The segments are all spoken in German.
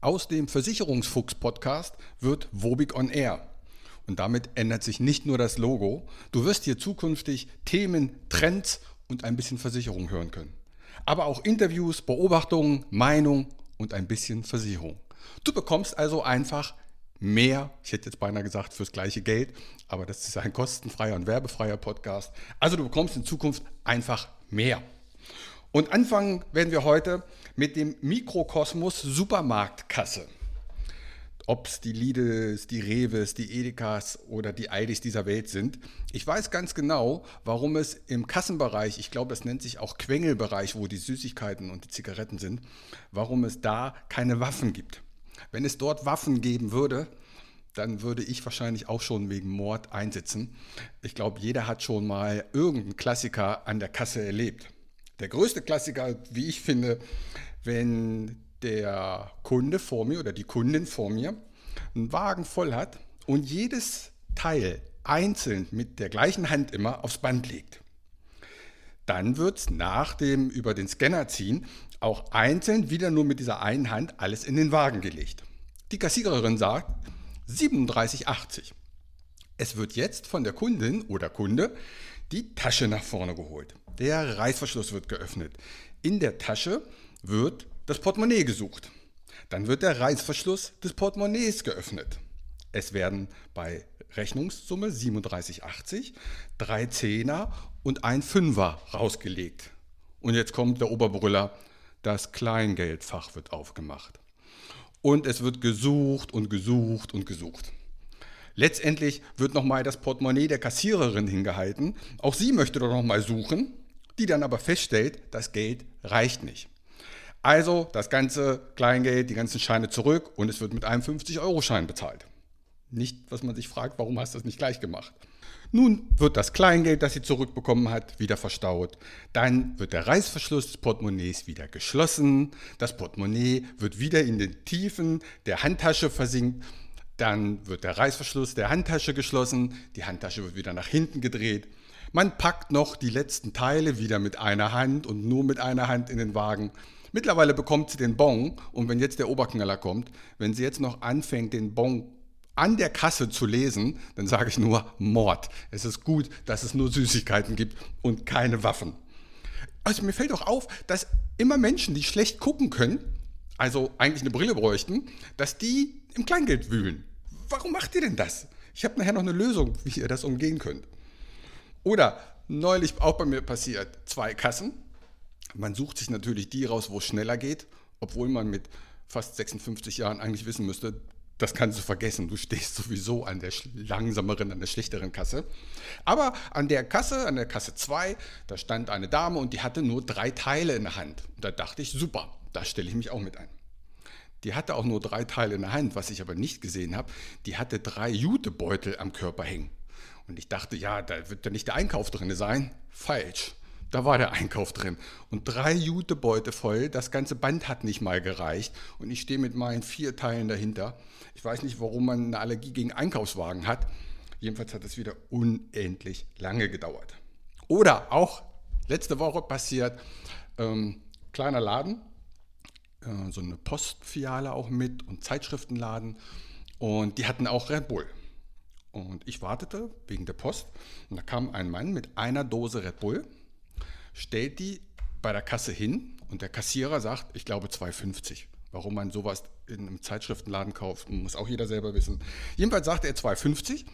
Aus dem Versicherungsfuchs-Podcast wird Wobig on Air. Und damit ändert sich nicht nur das Logo. Du wirst hier zukünftig Themen, Trends und ein bisschen Versicherung hören können. Aber auch Interviews, Beobachtungen, Meinung und ein bisschen Versicherung. Du bekommst also einfach mehr, ich hätte jetzt beinahe gesagt, fürs gleiche Geld, aber das ist ein kostenfreier und werbefreier Podcast. Also du bekommst in Zukunft einfach mehr. Und anfangen werden wir heute mit dem Mikrokosmos Supermarktkasse. Ob es die Lidls, die Reves, die Edekas oder die Aldis dieser Welt sind. Ich weiß ganz genau, warum es im Kassenbereich, ich glaube, das nennt sich auch Quengelbereich, wo die Süßigkeiten und die Zigaretten sind, warum es da keine Waffen gibt. Wenn es dort Waffen geben würde, dann würde ich wahrscheinlich auch schon wegen Mord einsitzen. Ich glaube, jeder hat schon mal irgendeinen Klassiker an der Kasse erlebt. Der größte Klassiker, wie ich finde, wenn der Kunde vor mir oder die Kundin vor mir einen Wagen voll hat und jedes Teil einzeln mit der gleichen Hand immer aufs Band legt. Dann wird es nach dem über den Scanner ziehen auch einzeln wieder nur mit dieser einen Hand alles in den Wagen gelegt. Die Kassiererin sagt 37,80. Es wird jetzt von der Kundin oder Kunde die Tasche nach vorne geholt. Der Reißverschluss wird geöffnet. In der Tasche wird das Portemonnaie gesucht. Dann wird der Reißverschluss des Portemonnaies geöffnet. Es werden bei Rechnungssumme 37,80 drei Zehner und ein Fünfer rausgelegt. Und jetzt kommt der Oberbrüller, das Kleingeldfach wird aufgemacht. Und es wird gesucht und gesucht und gesucht. Letztendlich wird nochmal das Portemonnaie der Kassiererin hingehalten. Auch sie möchte doch nochmal suchen die dann aber feststellt, das Geld reicht nicht. Also das ganze Kleingeld, die ganzen Scheine zurück und es wird mit einem 50-Euro-Schein bezahlt. Nicht, was man sich fragt, warum hast du das nicht gleich gemacht? Nun wird das Kleingeld, das sie zurückbekommen hat, wieder verstaut. Dann wird der Reißverschluss des Portemonnaies wieder geschlossen. Das Portemonnaie wird wieder in den Tiefen der Handtasche versinkt. Dann wird der Reißverschluss der Handtasche geschlossen. Die Handtasche wird wieder nach hinten gedreht. Man packt noch die letzten Teile wieder mit einer Hand und nur mit einer Hand in den Wagen. Mittlerweile bekommt sie den Bon und wenn jetzt der Oberknaller kommt, wenn sie jetzt noch anfängt, den Bon an der Kasse zu lesen, dann sage ich nur Mord. Es ist gut, dass es nur Süßigkeiten gibt und keine Waffen. Also mir fällt auch auf, dass immer Menschen, die schlecht gucken können, also eigentlich eine Brille bräuchten, dass die im Kleingeld wühlen. Warum macht ihr denn das? Ich habe nachher noch eine Lösung, wie ihr das umgehen könnt. Oder neulich auch bei mir passiert, zwei Kassen. Man sucht sich natürlich die raus, wo es schneller geht, obwohl man mit fast 56 Jahren eigentlich wissen müsste, das kannst du vergessen. Du stehst sowieso an der langsameren, an der schlechteren Kasse. Aber an der Kasse, an der Kasse 2, da stand eine Dame und die hatte nur drei Teile in der Hand. Und da dachte ich, super, da stelle ich mich auch mit ein. Die hatte auch nur drei Teile in der Hand, was ich aber nicht gesehen habe. Die hatte drei Jutebeutel am Körper hängen. Und ich dachte, ja, da wird ja nicht der Einkauf drin sein. Falsch. Da war der Einkauf drin. Und drei Jutebeute voll. Das ganze Band hat nicht mal gereicht. Und ich stehe mit meinen vier Teilen dahinter. Ich weiß nicht, warum man eine Allergie gegen Einkaufswagen hat. Jedenfalls hat es wieder unendlich lange gedauert. Oder auch letzte Woche passiert, ähm, kleiner Laden, äh, so eine Postfiliale auch mit und Zeitschriftenladen. Und die hatten auch Red Bull. Und ich wartete wegen der Post und da kam ein Mann mit einer Dose Red Bull, stellt die bei der Kasse hin und der Kassierer sagt, ich glaube 2,50. Warum man sowas in einem Zeitschriftenladen kauft, muss auch jeder selber wissen. Jedenfalls sagte er 2,50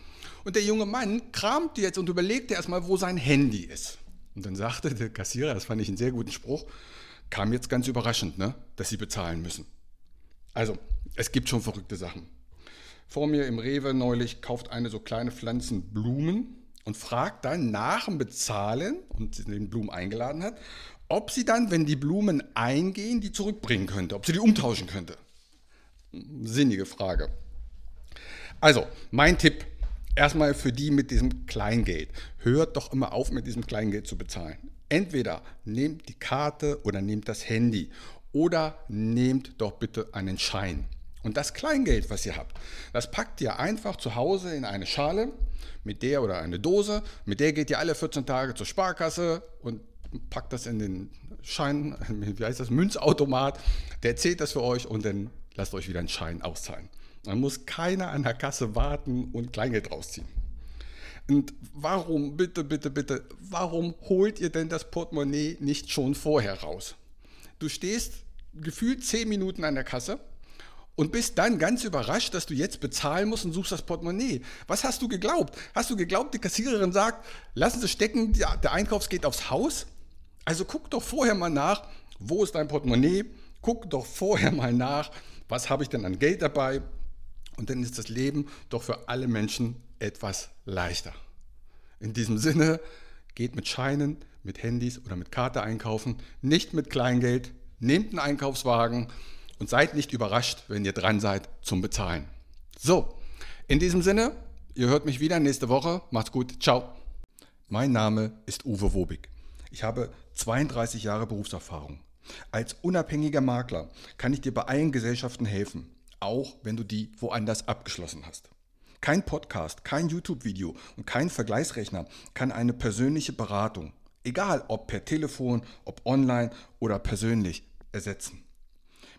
und der junge Mann kramte jetzt und überlegte erstmal, wo sein Handy ist. Und dann sagte der Kassierer, das fand ich einen sehr guten Spruch, kam jetzt ganz überraschend, ne, dass sie bezahlen müssen. Also, es gibt schon verrückte Sachen. Vor mir im Rewe neulich kauft eine so kleine Pflanzen Blumen und fragt dann nach dem Bezahlen und den Blumen eingeladen hat, ob sie dann, wenn die Blumen eingehen, die zurückbringen könnte, ob sie die umtauschen könnte. Sinnige Frage. Also, mein Tipp, erstmal für die mit diesem Kleingeld. Hört doch immer auf, mit diesem Kleingeld zu bezahlen. Entweder nehmt die Karte oder nehmt das Handy oder nehmt doch bitte einen Schein. Und das Kleingeld, was ihr habt, das packt ihr einfach zu Hause in eine Schale mit der oder eine Dose. Mit der geht ihr alle 14 Tage zur Sparkasse und packt das in den Schein, wie heißt das, Münzautomat. Der zählt das für euch und dann lasst euch wieder einen Schein auszahlen. Dann muss keiner an der Kasse warten und Kleingeld rausziehen. Und warum, bitte, bitte, bitte, warum holt ihr denn das Portemonnaie nicht schon vorher raus? Du stehst gefühlt 10 Minuten an der Kasse und bist dann ganz überrascht, dass du jetzt bezahlen musst und suchst das Portemonnaie. Was hast du geglaubt? Hast du geglaubt, die Kassiererin sagt, lassen Sie stecken, der Einkauf geht aufs Haus? Also guck doch vorher mal nach, wo ist dein Portemonnaie? Guck doch vorher mal nach, was habe ich denn an Geld dabei? Und dann ist das Leben doch für alle Menschen etwas leichter. In diesem Sinne, geht mit Scheinen, mit Handys oder mit Karte einkaufen, nicht mit Kleingeld, nehmt einen Einkaufswagen, und seid nicht überrascht, wenn ihr dran seid zum Bezahlen. So, in diesem Sinne, ihr hört mich wieder nächste Woche. Macht's gut. Ciao. Mein Name ist Uwe Wobig. Ich habe 32 Jahre Berufserfahrung. Als unabhängiger Makler kann ich dir bei allen Gesellschaften helfen, auch wenn du die woanders abgeschlossen hast. Kein Podcast, kein YouTube-Video und kein Vergleichsrechner kann eine persönliche Beratung, egal ob per Telefon, ob online oder persönlich, ersetzen.